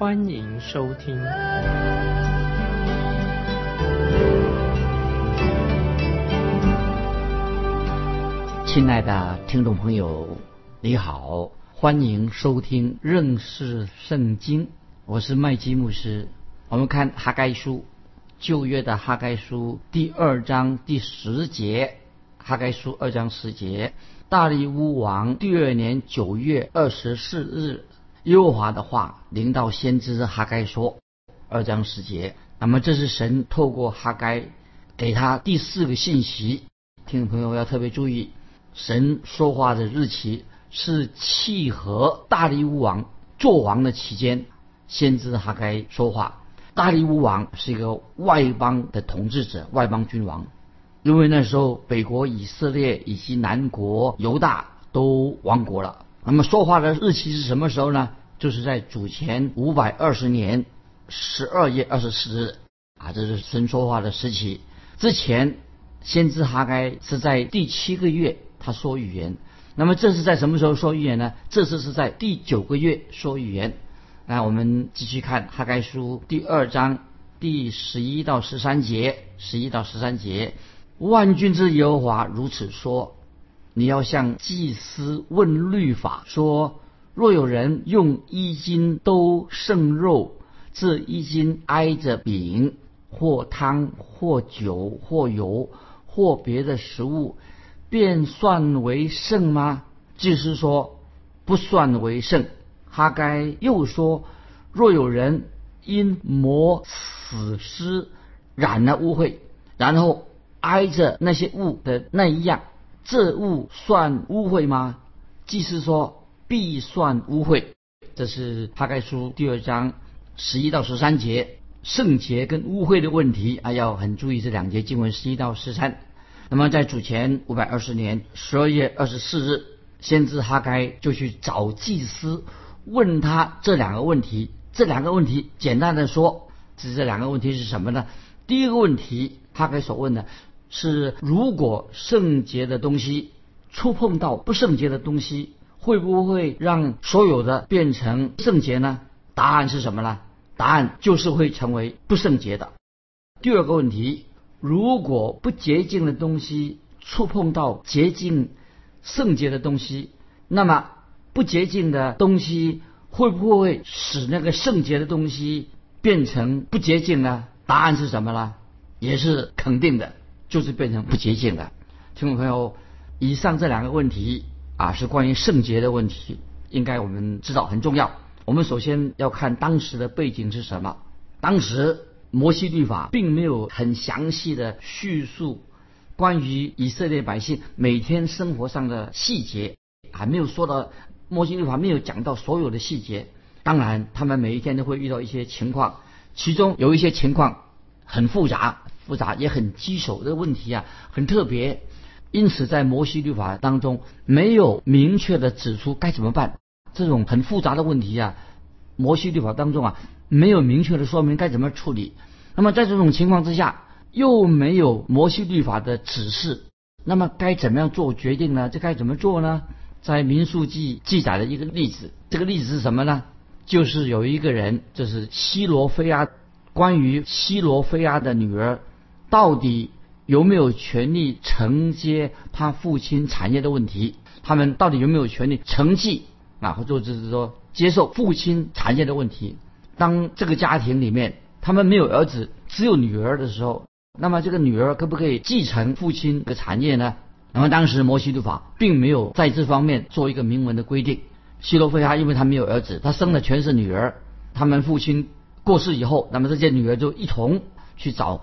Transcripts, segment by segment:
欢迎收听。亲爱的听众朋友，你好，欢迎收听认识圣经。我是麦基牧师。我们看哈该书，旧约的哈该书第二章第十节。哈该书二章十节，大利乌王第二年九月二十四日，耶和华的话临到先知哈该说，二章十节。那么这是神透过哈该给他第四个信息。听众朋友要特别注意，神说话的日期是契合大利乌王做王的期间，先知哈该说话。大利乌王是一个外邦的统治者，外邦君王。因为那时候北国以色列以及南国犹大都亡国了。那么说话的日期是什么时候呢？就是在主前五百二十年十二月二十四日啊，这是神说话的时期。之前先知哈该是在第七个月他说预言。那么这是在什么时候说预言呢？这次是在第九个月说预言。那我们继续看哈该书第二章第十一到十三节，十一到十三节。万军之耶和华如此说：你要向祭司问律法，说：若有人用衣襟兜剩肉，这衣襟挨着饼或汤或酒或油或别的食物，便算为剩吗？祭司说：不算为剩。哈该又说：若有人因磨死尸染了污秽，然后。挨着那些物的那一样，这物算污秽吗？祭司说必算污秽。这是《哈该书》第二章十一到十三节圣洁跟污秽的问题啊，要很注意这两节经文十一到十三。那么在主前五百二十年十二月二十四日，先知哈该就去找祭司，问他这两个问题。这两个问题简单的说，这这两个问题是什么呢？第一个问题，哈该所问的。是，如果圣洁的东西触碰到不圣洁的东西，会不会让所有的变成圣洁呢？答案是什么呢？答案就是会成为不圣洁的。第二个问题，如果不洁净的东西触碰到洁净、圣洁的东西，那么不洁净的东西会不会使那个圣洁的东西变成不洁净呢？答案是什么呢？也是肯定的。就是变成不洁净的，听众朋友，以上这两个问题啊，是关于圣洁的问题，应该我们知道很重要。我们首先要看当时的背景是什么。当时摩西律法并没有很详细的叙述关于以色列百姓每天生活上的细节，还没有说到摩西律法没有讲到所有的细节。当然，他们每一天都会遇到一些情况，其中有一些情况很复杂。复杂也很棘手的问题啊，很特别，因此在摩西律法当中没有明确的指出该怎么办。这种很复杂的问题啊，摩西律法当中啊没有明确的说明该怎么处理。那么在这种情况之下，又没有摩西律法的指示，那么该怎么样做决定呢？这该怎么做呢？在民数记记载的一个例子，这个例子是什么呢？就是有一个人，就是西罗菲亚，关于西罗菲亚的女儿。到底有没有权利承接他父亲产业的问题？他们到底有没有权利承继啊，或者就是说接受父亲产业的问题？当这个家庭里面他们没有儿子，只有女儿的时候，那么这个女儿可不可以继承父亲的产业呢？那么当时摩西律法并没有在这方面做一个明文的规定。希罗菲哈因为他没有儿子，他生的全是女儿。他们父亲过世以后，那么这些女儿就一同去找。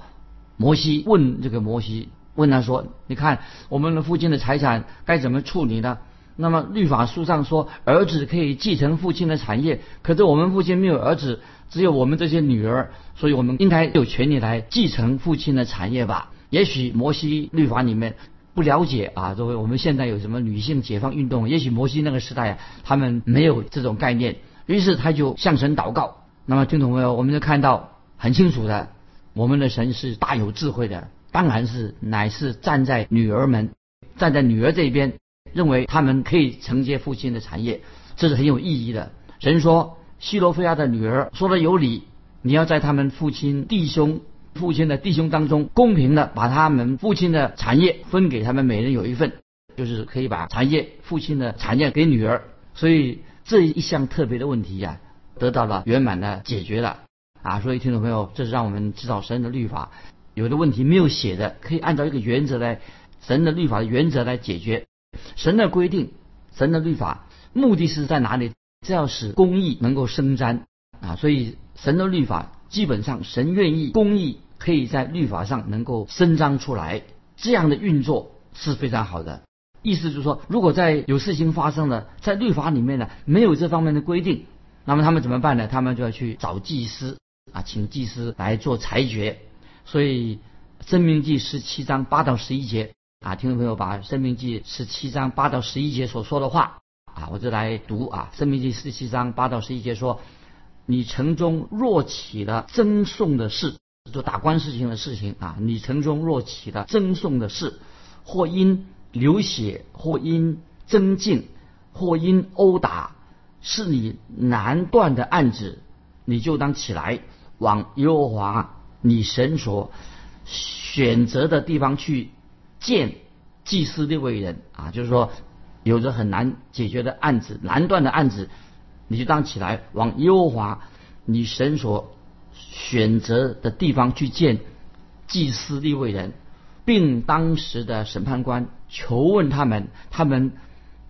摩西问这个摩西，问他说：“你看我们的父亲的财产该怎么处理呢？”那么律法书上说儿子可以继承父亲的产业，可是我们父亲没有儿子，只有我们这些女儿，所以我们应该有权利来继承父亲的产业吧？也许摩西律法里面不了解啊，作为我们现在有什么女性解放运动，也许摩西那个时代啊，他们没有这种概念，于是他就向神祷告。那么听懂没有？我们就看到很清楚的，我们的神是大有智慧的，当然是乃是站在女儿们，站在女儿这边。认为他们可以承接父亲的产业，这是很有意义的。神说，希罗菲亚的女儿说的有理，你要在他们父亲弟兄、父亲的弟兄当中，公平的把他们父亲的产业分给他们，每人有一份，就是可以把产业、父亲的产业给女儿。所以这一项特别的问题呀，得到了圆满的解决了啊！所以听众朋友，这是让我们知道神的律法有的问题没有写的，可以按照一个原则来，神的律法的原则来解决。神的规定，神的律法，目的是在哪里？这要使公义能够伸张啊！所以神的律法基本上，神愿意公义可以在律法上能够伸张出来，这样的运作是非常好的。意思就是说，如果在有事情发生了，在律法里面呢没有这方面的规定，那么他们怎么办呢？他们就要去找祭司啊，请祭司来做裁决。所以《生命记》十七章八到十一节。啊，听众朋友，把《生命记》十七章八到十一节所说的话啊，我就来读啊，《生命记》十七章八到十一节说：“你城中若起了争讼的事，就打官司情的事情啊，你城中若起了争讼的事，或因流血，或因争竞，或因殴打，是你难断的案子，你就当起来，往耶和华你神所选择的地方去。”见祭司的为人啊，就是说有着很难解决的案子、难断的案子，你就当起来往耶和华你神所选择的地方去见祭司的为人，并当时的审判官求问他们，他们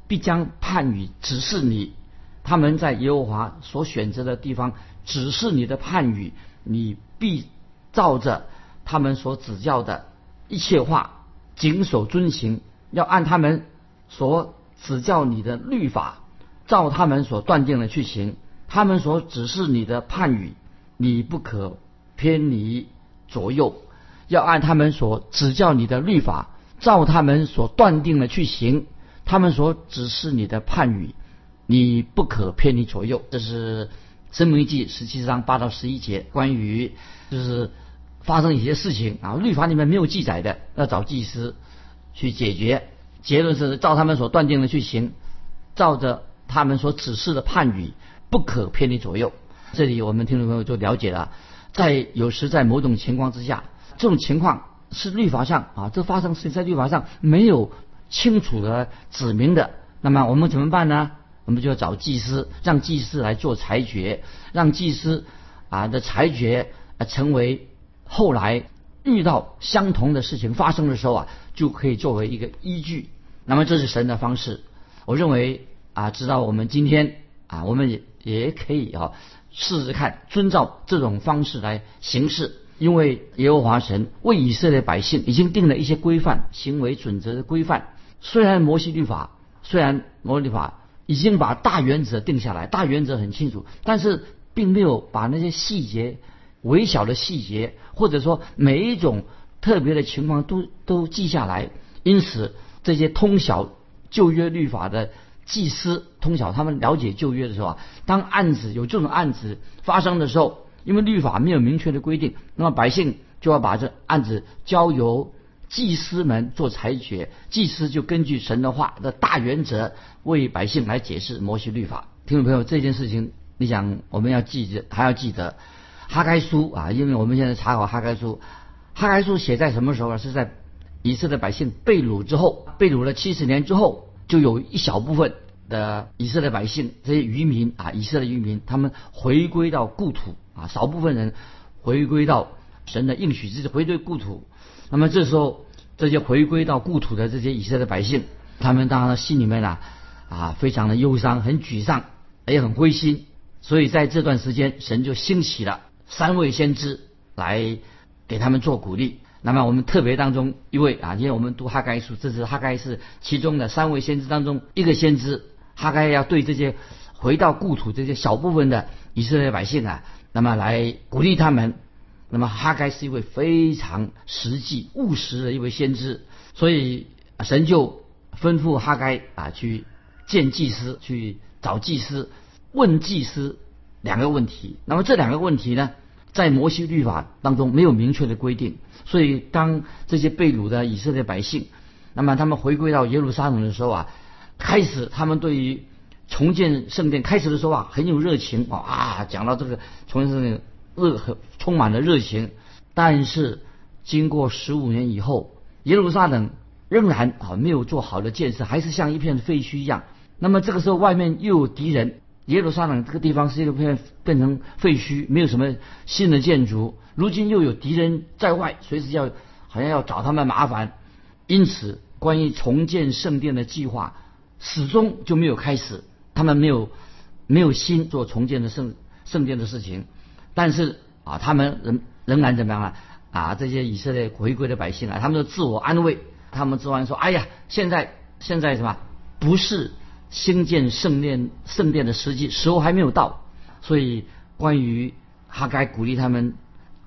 必将判语指示你。他们在耶和华所选择的地方指示你的判语，你必照着他们所指教的一切话。谨守遵行，要按他们所指教你的律法，照他们所断定的去行。他们所指示你的判语，你不可偏离左右。要按他们所指教你的律法，照他们所断定的去行。他们所指示你的判语，你不可偏离左右。这是《申命记》十七章八到十一节，关于就是。发生一些事情啊，律法里面没有记载的，要找祭司去解决。结论是照他们所断定的去行，照着他们所指示的判语，不可偏离左右。这里我们听众朋友就了解了，在有时在某种情况之下，这种情况是律法上啊，这发生是在律法上没有清楚的指明的。那么我们怎么办呢？我们就要找祭司，让祭司来做裁决，让祭司啊的裁决啊成为。后来遇到相同的事情发生的时候啊，就可以作为一个依据。那么这是神的方式。我认为啊，直到我们今天啊，我们也也可以啊试试看，遵照这种方式来行事。因为耶和华神为以色列百姓已经定了一些规范、行为准则的规范。虽然摩西律法，虽然摩西律法已经把大原则定下来，大原则很清楚，但是并没有把那些细节。微小的细节，或者说每一种特别的情况都都记下来。因此，这些通晓旧约律法的祭司，通晓他们了解旧约的时候啊，当案子有这种案子发生的时候，因为律法没有明确的规定，那么百姓就要把这案子交由祭司们做裁决。祭司就根据神的话的大原则为百姓来解释摩西律法。听众朋友，这件事情，你想我们要记着，还要记得。哈该书啊，因为我们现在查考哈该书，哈该书写在什么时候啊？是在以色列百姓被掳之后，被掳了七十年之后，就有一小部分的以色列百姓，这些渔民啊，以色列渔民，他们回归到故土啊，少部分人回归到神的应许之地，回归故土。那么这时候，这些回归到故土的这些以色列百姓，他们当然心里面呢啊，非常的忧伤，很沮丧，也很灰心。所以在这段时间，神就兴起了。三位先知来给他们做鼓励。那么我们特别当中一位啊，因为我们读哈该书，这是哈该是其中的三位先知当中一个先知，哈该要对这些回到故土这些小部分的以色列百姓啊，那么来鼓励他们。那么哈该是一位非常实际务实的一位先知，所以神就吩咐哈该啊去见祭司，去找祭司，问祭司两个问题。那么这两个问题呢？在摩西律法当中没有明确的规定，所以当这些被掳的以色列百姓，那么他们回归到耶路撒冷的时候啊，开始他们对于重建圣殿开始的时候啊很有热情啊，讲到这个重建圣殿热很充满了热情，但是经过十五年以后，耶路撒冷仍然啊没有做好的建设，还是像一片废墟一样。那么这个时候外面又有敌人。耶路撒冷这个地方是一个变变成废墟，没有什么新的建筑。如今又有敌人在外，随时要好像要找他们麻烦，因此关于重建圣殿的计划始终就没有开始。他们没有没有心做重建的圣圣殿的事情。但是啊，他们仍仍然怎么样啊？啊，这些以色列回归的百姓啊，他们都自我安慰，他们自我说：“哎呀，现在现在什么不是？”兴建圣殿，圣殿的时机时候还没有到，所以关于哈该鼓励他们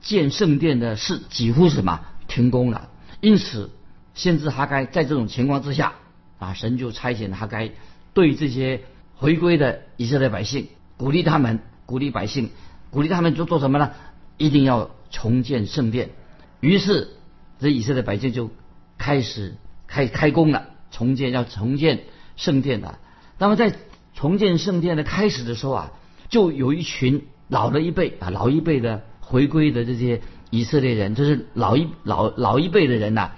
建圣殿的事，几乎什么停工了。因此，先知哈该在这种情况之下，啊，神就差遣哈该对这些回归的以色列百姓，鼓励他们，鼓励百姓，鼓励他们做做什么呢？一定要重建圣殿。于是，这以色列百姓就开始开开工了，重建要重建圣殿的。那么在重建圣殿的开始的时候啊，就有一群老的一辈啊，老一辈的回归的这些以色列人，就是老一老老一辈的人呐，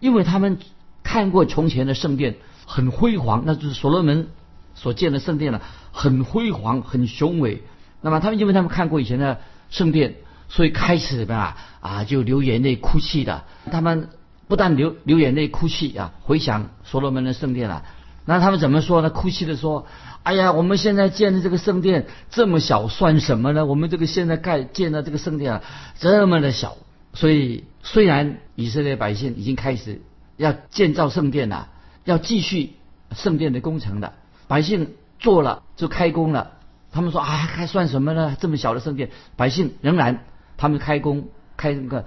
因为他们看过从前的圣殿很辉煌，那就是所罗门所建的圣殿了，很辉煌很雄伟。那么他们因为他们看过以前的圣殿，所以开始吧啊，就流眼泪哭泣的。他们不但流流眼泪哭泣啊，回想所罗门的圣殿啊。那他们怎么说呢？哭泣的说：“哎呀，我们现在建的这个圣殿这么小，算什么呢？我们这个现在盖建的这个圣殿啊，这么的小。所以，虽然以色列百姓已经开始要建造圣殿了，要继续圣殿的工程的，百姓做了就开工了。他们说：啊，还算什么呢？这么小的圣殿，百姓仍然他们开工开那个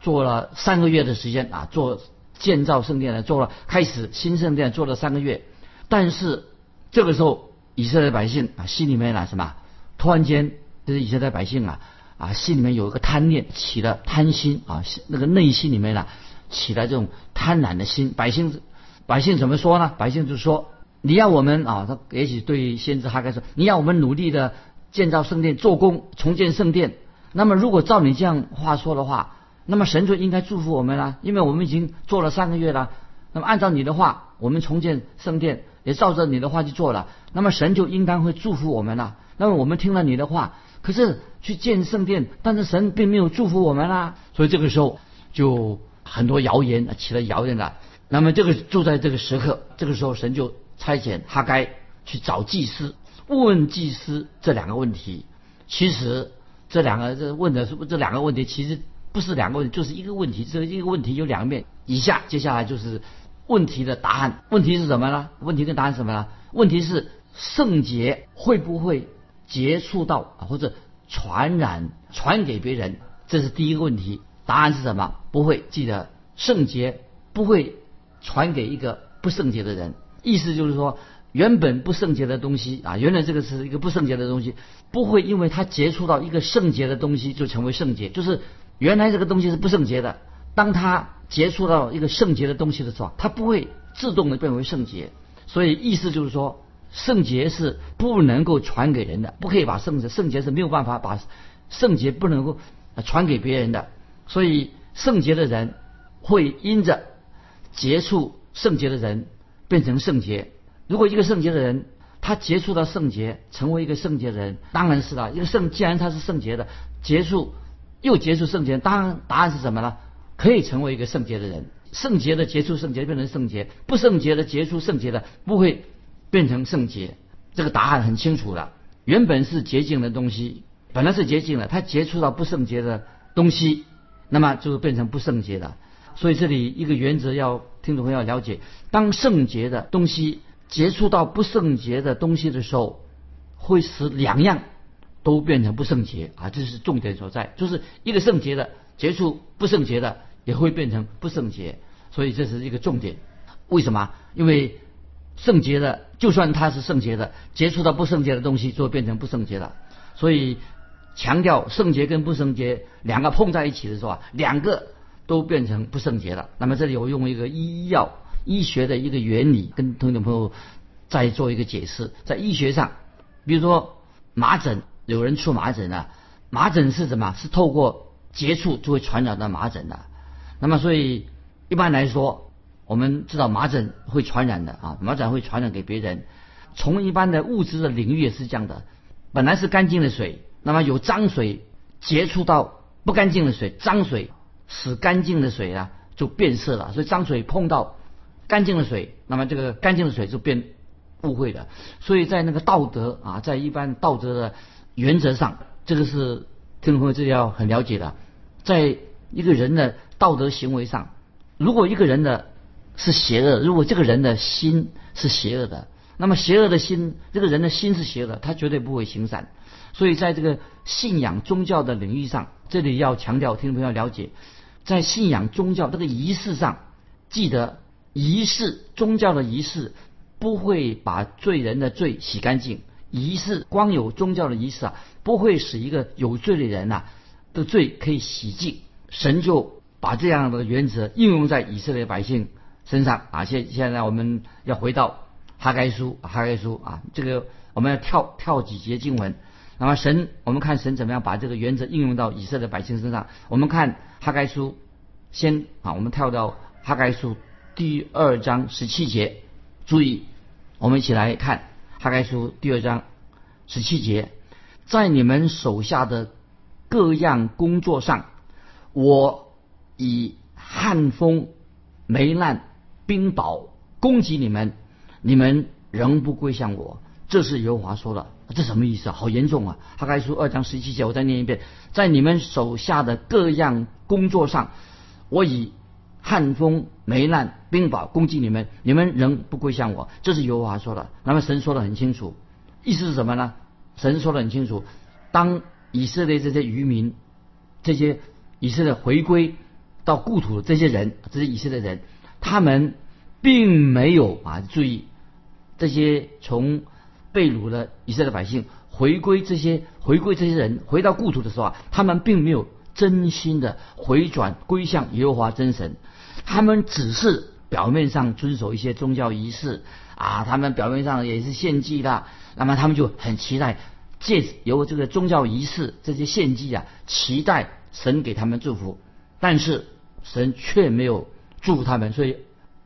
做了三个月的时间啊，做建造圣殿的做了开始新圣殿做了三个月。”但是这个时候，以色列百姓啊，心里面呢什么？突然间，这是以色列百姓啊啊，心里面有一个贪念，起了贪心啊，那个内心里面呢，起了这种贪婪的心。百姓百姓怎么说呢？百姓就说：“你要我们啊，他也许对先知哈该说，你要我们努力的建造圣殿，做工重建圣殿。那么如果照你这样话说的话，那么神就应该祝福我们了，因为我们已经做了三个月了。那么按照你的话，我们重建圣殿。”也照着你的话去做了，那么神就应当会祝福我们了。那么我们听了你的话，可是去建圣殿，但是神并没有祝福我们啦。所以这个时候就很多谣言起了谣言了。那么这个就在这个时刻，这个时候神就差遣哈该去找祭司，问问祭司这两个问题。其实这两个这问的是不这两个问题，其实不是两个问题，就是一个问题。这一个问题有两面。以下接下来就是。问题的答案，问题是什么呢？问题跟答案是什么呢？问题是圣洁会不会接触到，或者传染传给别人？这是第一个问题。答案是什么？不会。记得圣洁不会传给一个不圣洁的人。意思就是说，原本不圣洁的东西啊，原来这个是一个不圣洁的东西，不会因为它接触到一个圣洁的东西就成为圣洁。就是原来这个东西是不圣洁的，当它。接触到一个圣洁的东西的时候，它不会自动的变为圣洁。所以意思就是说，圣洁是不能够传给人的，不可以把圣洁，圣洁是没有办法把圣洁不能够传给别人的。所以圣洁的人会因着接触圣洁的人变成圣洁。如果一个圣洁的人他接触到圣洁，成为一个圣洁的人，当然是了。一个圣既然他是圣洁的，接触又接触圣洁，当然答案是什么呢？可以成为一个圣洁的人，圣洁的结出圣洁变成圣洁，不圣洁的结出圣洁的不会变成圣洁。这个答案很清楚了。原本是洁净的东西，本来是洁净的，它接触到不圣洁的东西，那么就变成不圣洁的。所以这里一个原则要听众朋友要了解：当圣洁的东西接触到不圣洁的东西的时候，会使两样都变成不圣洁啊！这是重点所在，就是一个圣洁的接触不圣洁的也会变成不圣洁，所以这是一个重点。为什么？因为圣洁的，就算它是圣洁的，接触到不圣洁的东西，就会变成不圣洁了。所以强调圣洁跟不圣洁两个碰在一起的时候啊，两个都变成不圣洁了。那么这里我用一个医药医学的一个原理，跟听众朋友再做一个解释。在医学上，比如说麻疹，有人出麻疹了，麻疹是什么？是透过接触就会传染到麻疹的。那么所以一般来说。我们知道麻疹会传染的啊，麻疹会传染给别人。从一般的物质的领域也是这样的，本来是干净的水，那么有脏水接触到不干净的水，脏水使干净的水啊就变色了。所以脏水碰到干净的水，那么这个干净的水就变污秽的。所以在那个道德啊，在一般道德的原则上，这个是听众朋友这里要很了解的。在一个人的道德行为上，如果一个人的是邪恶。如果这个人的心是邪恶的，那么邪恶的心，这个人的心是邪恶，他绝对不会行善。所以在这个信仰宗教的领域上，这里要强调，听众朋友了解，在信仰宗教这个仪式上，记得仪式宗教的仪式不会把罪人的罪洗干净。仪式光有宗教的仪式啊，不会使一个有罪的人呐的罪可以洗净。神就把这样的原则应用在以色列百姓。身上啊，现现在我们要回到哈该书，哈该书啊，这个我们要跳跳几节经文。那么神，我们看神怎么样把这个原则应用到以色列百姓身上。我们看哈该书，先啊，我们跳到哈该书第二章十七节。注意，我们一起来看哈该书第二章十七节，在你们手下的各样工作上，我以旱风、霉烂。冰雹攻击你们，你们仍不归向我，这是耶和华说的。这什么意思啊？好严重啊！哈该书二章十七节，我再念一遍：在你们手下的各样工作上，我以旱风、霉烂、并把攻击你们，你们仍不归向我，这是耶和华说的。那么神说的很清楚，意思是什么呢？神说的很清楚：当以色列这些渔民、这些以色列回归到故土的这些人，这些以色列人。他们并没有啊，注意这些从被掳的以色列百姓回归，这些回归这些人回到故土的时候啊，他们并没有真心的回转归向耶和华真神，他们只是表面上遵守一些宗教仪式啊，他们表面上也是献祭的，那么他们就很期待借由这个宗教仪式这些献祭啊，期待神给他们祝福，但是神却没有。祝福他们，所以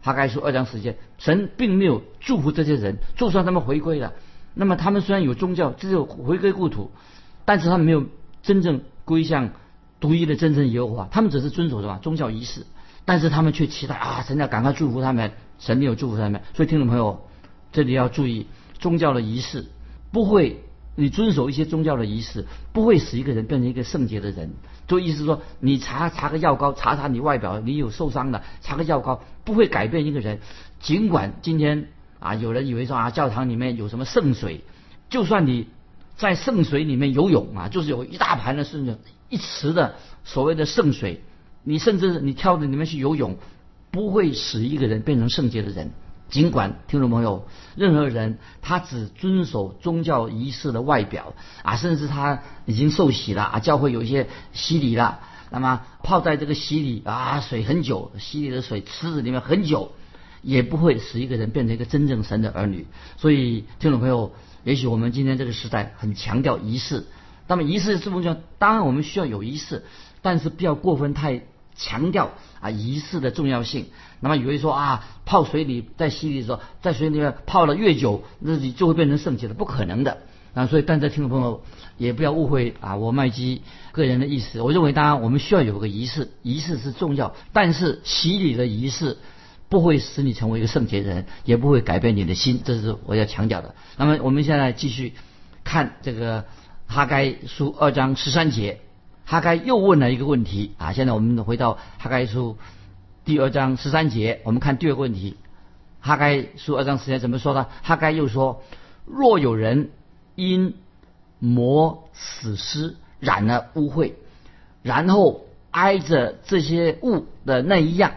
哈该书二章时间，神并没有祝福这些人。就算他们回归了，那么他们虽然有宗教，只有回归故土，但是他们没有真正归向独一的真正耶和华。他们只是遵守什么宗教仪式，但是他们却期待啊，神要赶快祝福他们。神没有祝福他们，所以听众朋友，这里要注意，宗教的仪式不会，你遵守一些宗教的仪式，不会使一个人变成一个圣洁的人。就意思说，你查查个药膏，查查你外表，你有受伤的，查个药膏不会改变一个人。尽管今天啊，有人以为说啊，教堂里面有什么圣水，就算你在圣水里面游泳啊，就是有一大盘的圣水，一池的所谓的圣水，你甚至你跳到里面去游泳，不会使一个人变成圣洁的人。尽管听众朋友，任何人他只遵守宗教仪式的外表啊，甚至他已经受洗了啊，教会有一些洗礼了，那么泡在这个洗礼啊水很久，洗礼的水池子里面很久，也不会使一个人变成一个真正神的儿女。所以听众朋友，也许我们今天这个时代很强调仪式，那么仪式是不是当然我们需要有仪式，但是不要过分太。强调啊仪式的重要性，那么以为说啊泡水里在洗礼的时候，在水里面泡了越久，那你就会变成圣洁的，不可能的啊！所以，但在听众朋友也不要误会啊，我麦基个人的意思，我认为当然我们需要有个仪式，仪式是重要，但是洗礼的仪式不会使你成为一个圣洁的人，也不会改变你的心，这是我要强调的。那么我们现在继续看这个哈该书二章十三节。哈该又问了一个问题啊。现在我们回到哈该书第二章十三节，我们看第二个问题。哈该书二章十节怎么说呢？哈该又说：若有人因魔死尸染了污秽，然后挨着这些物的那一样，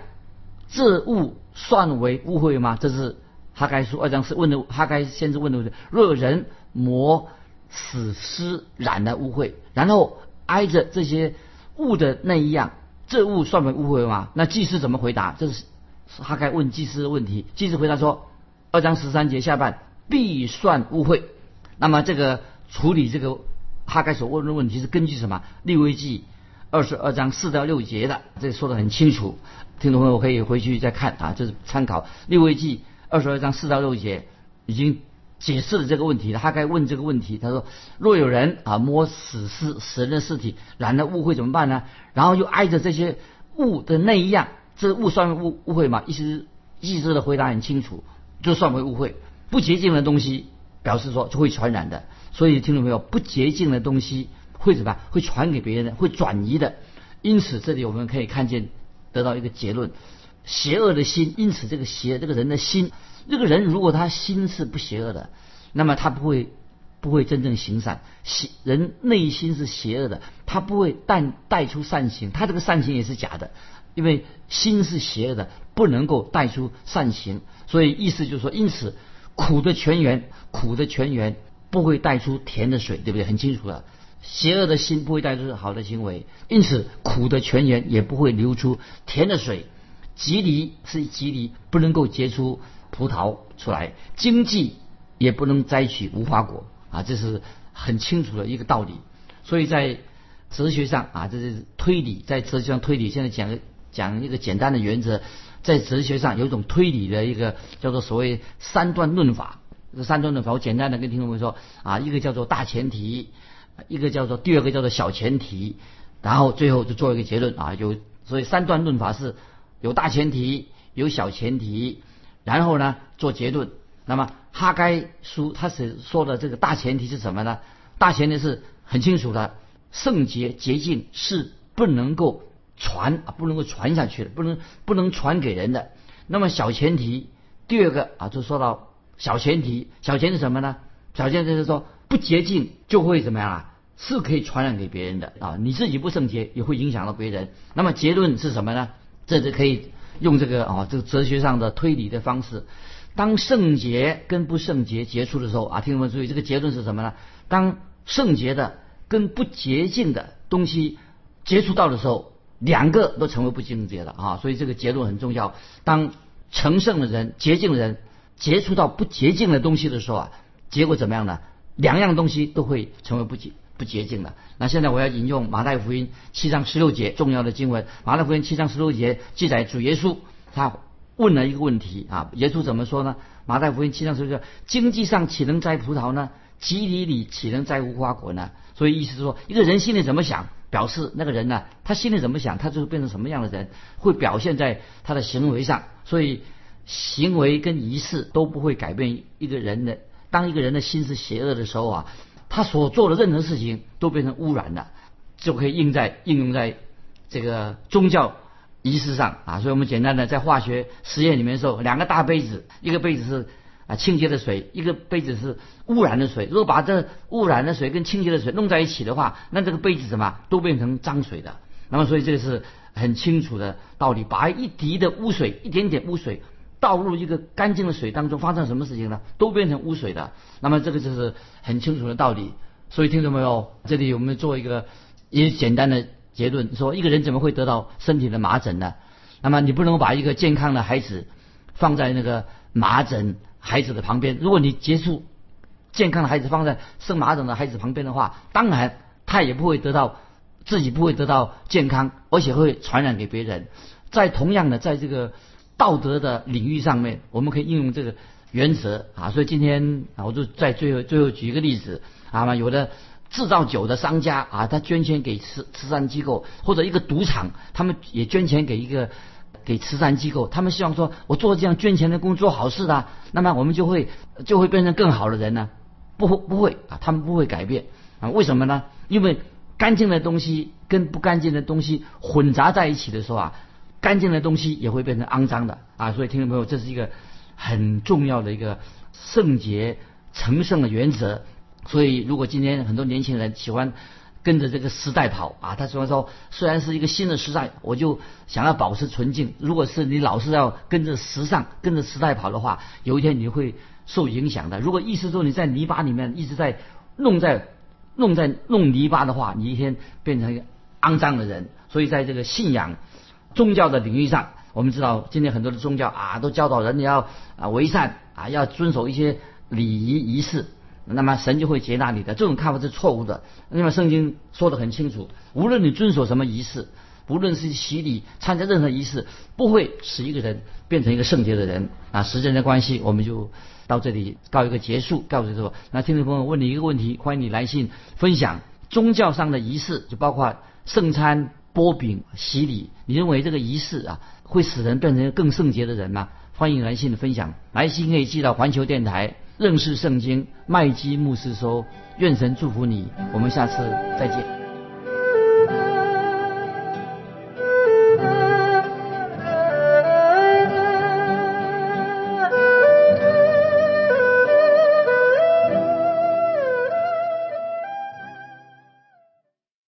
这物算为污秽吗？这是哈该书二章是问的，哈该先是问的问题：若有人魔死尸染了污秽，然后挨着这些物的那一样，这物算为污秽吗？那祭司怎么回答？这是哈该问祭司的问题。祭司回答说：二章十三节下半必算污秽。那么这个处理这个哈该所问的问题是根据什么？利未记二十二章四到六节的，这说的很清楚。听众朋友可以回去再看啊，这是参考利未记二十二章四到六节已经解释了这个问题他。该问这个问题，他说：若有人啊摸死尸死人的尸体染了污秽怎么办呢？然后又挨着这些物的那一样，这物算为污污秽吗？意思意思的回答很清楚，就算为污秽，不洁净的东西。表示说就会传染的，所以听众朋友，不洁净的东西会怎么样？会传给别人，会转移的。因此，这里我们可以看见得到一个结论：邪恶的心。因此，这个邪这个人的心，这个人如果他心是不邪恶的，那么他不会不会真正行善。邪人内心是邪恶的，他不会带带出善行，他这个善行也是假的，因为心是邪恶的，不能够带出善行。所以意思就是说，因此。苦的泉源，苦的泉源不会带出甜的水，对不对？很清楚了。邪恶的心不会带出好的行为，因此苦的泉源也不会流出甜的水。吉离是吉离，不能够结出葡萄出来；经济也不能摘取无花果啊，这是很清楚的一个道理。所以在哲学上啊，这是推理，在哲学上推理。现在讲讲一个简单的原则。在哲学上有一种推理的一个叫做所谓三段论法。这三段论法，我简单的跟听众们说啊，一个叫做大前提，一个叫做第二个叫做小前提，然后最后就做一个结论啊。有所以三段论法是有大前提，有小前提，然后呢做结论。那么哈该书他是说的这个大前提是什么呢？大前提是很清楚的，圣洁洁净是不能够。传啊，不能够传下去的，不能不能传给人的。那么小前提，第二个啊，就说到小前提，小前提是什么呢？小前提是说不洁净就会怎么样啊？是可以传染给别人的啊，你自己不圣洁也会影响到别人。那么结论是什么呢？这是可以用这个啊，这个哲学上的推理的方式。当圣洁跟不圣洁结束的时候啊，听众们注意，这个结论是什么呢？当圣洁的跟不洁净的东西接触到的时候。两个都成为不净洁了啊，所以这个结论很重要。当成圣的人、洁净的人接触到不洁净的东西的时候啊，结果怎么样呢？两样东西都会成为不洁不洁净的。那现在我要引用马太福音七章十六节重要的经文。马太福音七章十六节记载主耶稣他问了一个问题啊，耶稣怎么说呢？马太福音七章十六节：经济上岂能摘葡萄呢？基里里岂能摘无花果呢？所以意思是说，一个人心里怎么想？表示那个人呢，他心里怎么想，他就会变成什么样的人，会表现在他的行为上。所以行为跟仪式都不会改变一个人的。当一个人的心是邪恶的时候啊，他所做的任何事情都变成污染的，就可以应在应用在这个宗教仪式上啊。所以我们简单的在化学实验里面说，两个大杯子，一个杯子是。啊，清洁的水，一个杯子是污染的水。如果把这污染的水跟清洁的水弄在一起的话，那这个杯子什么都变成脏水的。那么，所以这个是很清楚的道理。把一滴的污水，一点点污水倒入一个干净的水当中，发生什么事情呢？都变成污水的。那么，这个就是很清楚的道理。所以，听懂没有？这里我们做一个也简单的结论：说一个人怎么会得到身体的麻疹呢？那么，你不能把一个健康的孩子放在那个麻疹。孩子的旁边，如果你接触健康的孩子放在生麻疹的孩子旁边的话，当然他也不会得到自己不会得到健康，而且会传染给别人。在同样的，在这个道德的领域上面，我们可以应用这个原则啊。所以今天啊，我就在最后最后举一个例子啊，有的制造酒的商家啊，他捐钱给慈慈善机构，或者一个赌场，他们也捐钱给一个。给慈善机构，他们希望说，我做这样捐钱的工作好事的，那么我们就会就会变成更好的人呢？不不会啊，他们不会改变啊？为什么呢？因为干净的东西跟不干净的东西混杂在一起的时候啊，干净的东西也会变成肮脏的啊。所以听众朋友，这是一个很重要的一个圣洁成圣的原则。所以，如果今天很多年轻人喜欢跟着这个时代跑啊，他说说虽然是一个新的时代，我就想要保持纯净。如果是你老是要跟着时尚、跟着时代跑的话，有一天你会受影响的。如果意思说你在泥巴里面一直在弄在。弄在弄泥巴的话，你一天变成一个肮脏的人。所以在这个信仰、宗教的领域上，我们知道今天很多的宗教啊，都教导人你要啊为善啊，要遵守一些礼仪仪式，那么神就会接纳你的。这种看法是错误的。那么圣经说得很清楚，无论你遵守什么仪式，无论是洗礼、参加任何仪式，不会使一个人变成一个圣洁的人。啊，时间的关系，我们就。到这里告一个结束，告诉说，那听众朋友问你一个问题，欢迎你来信分享宗教上的仪式，就包括圣餐、波饼、洗礼，你认为这个仪式啊，会使人变成更圣洁的人吗？欢迎来信的分享，来信可以寄到环球电台认识圣经麦基牧师说，愿神祝福你，我们下次再见。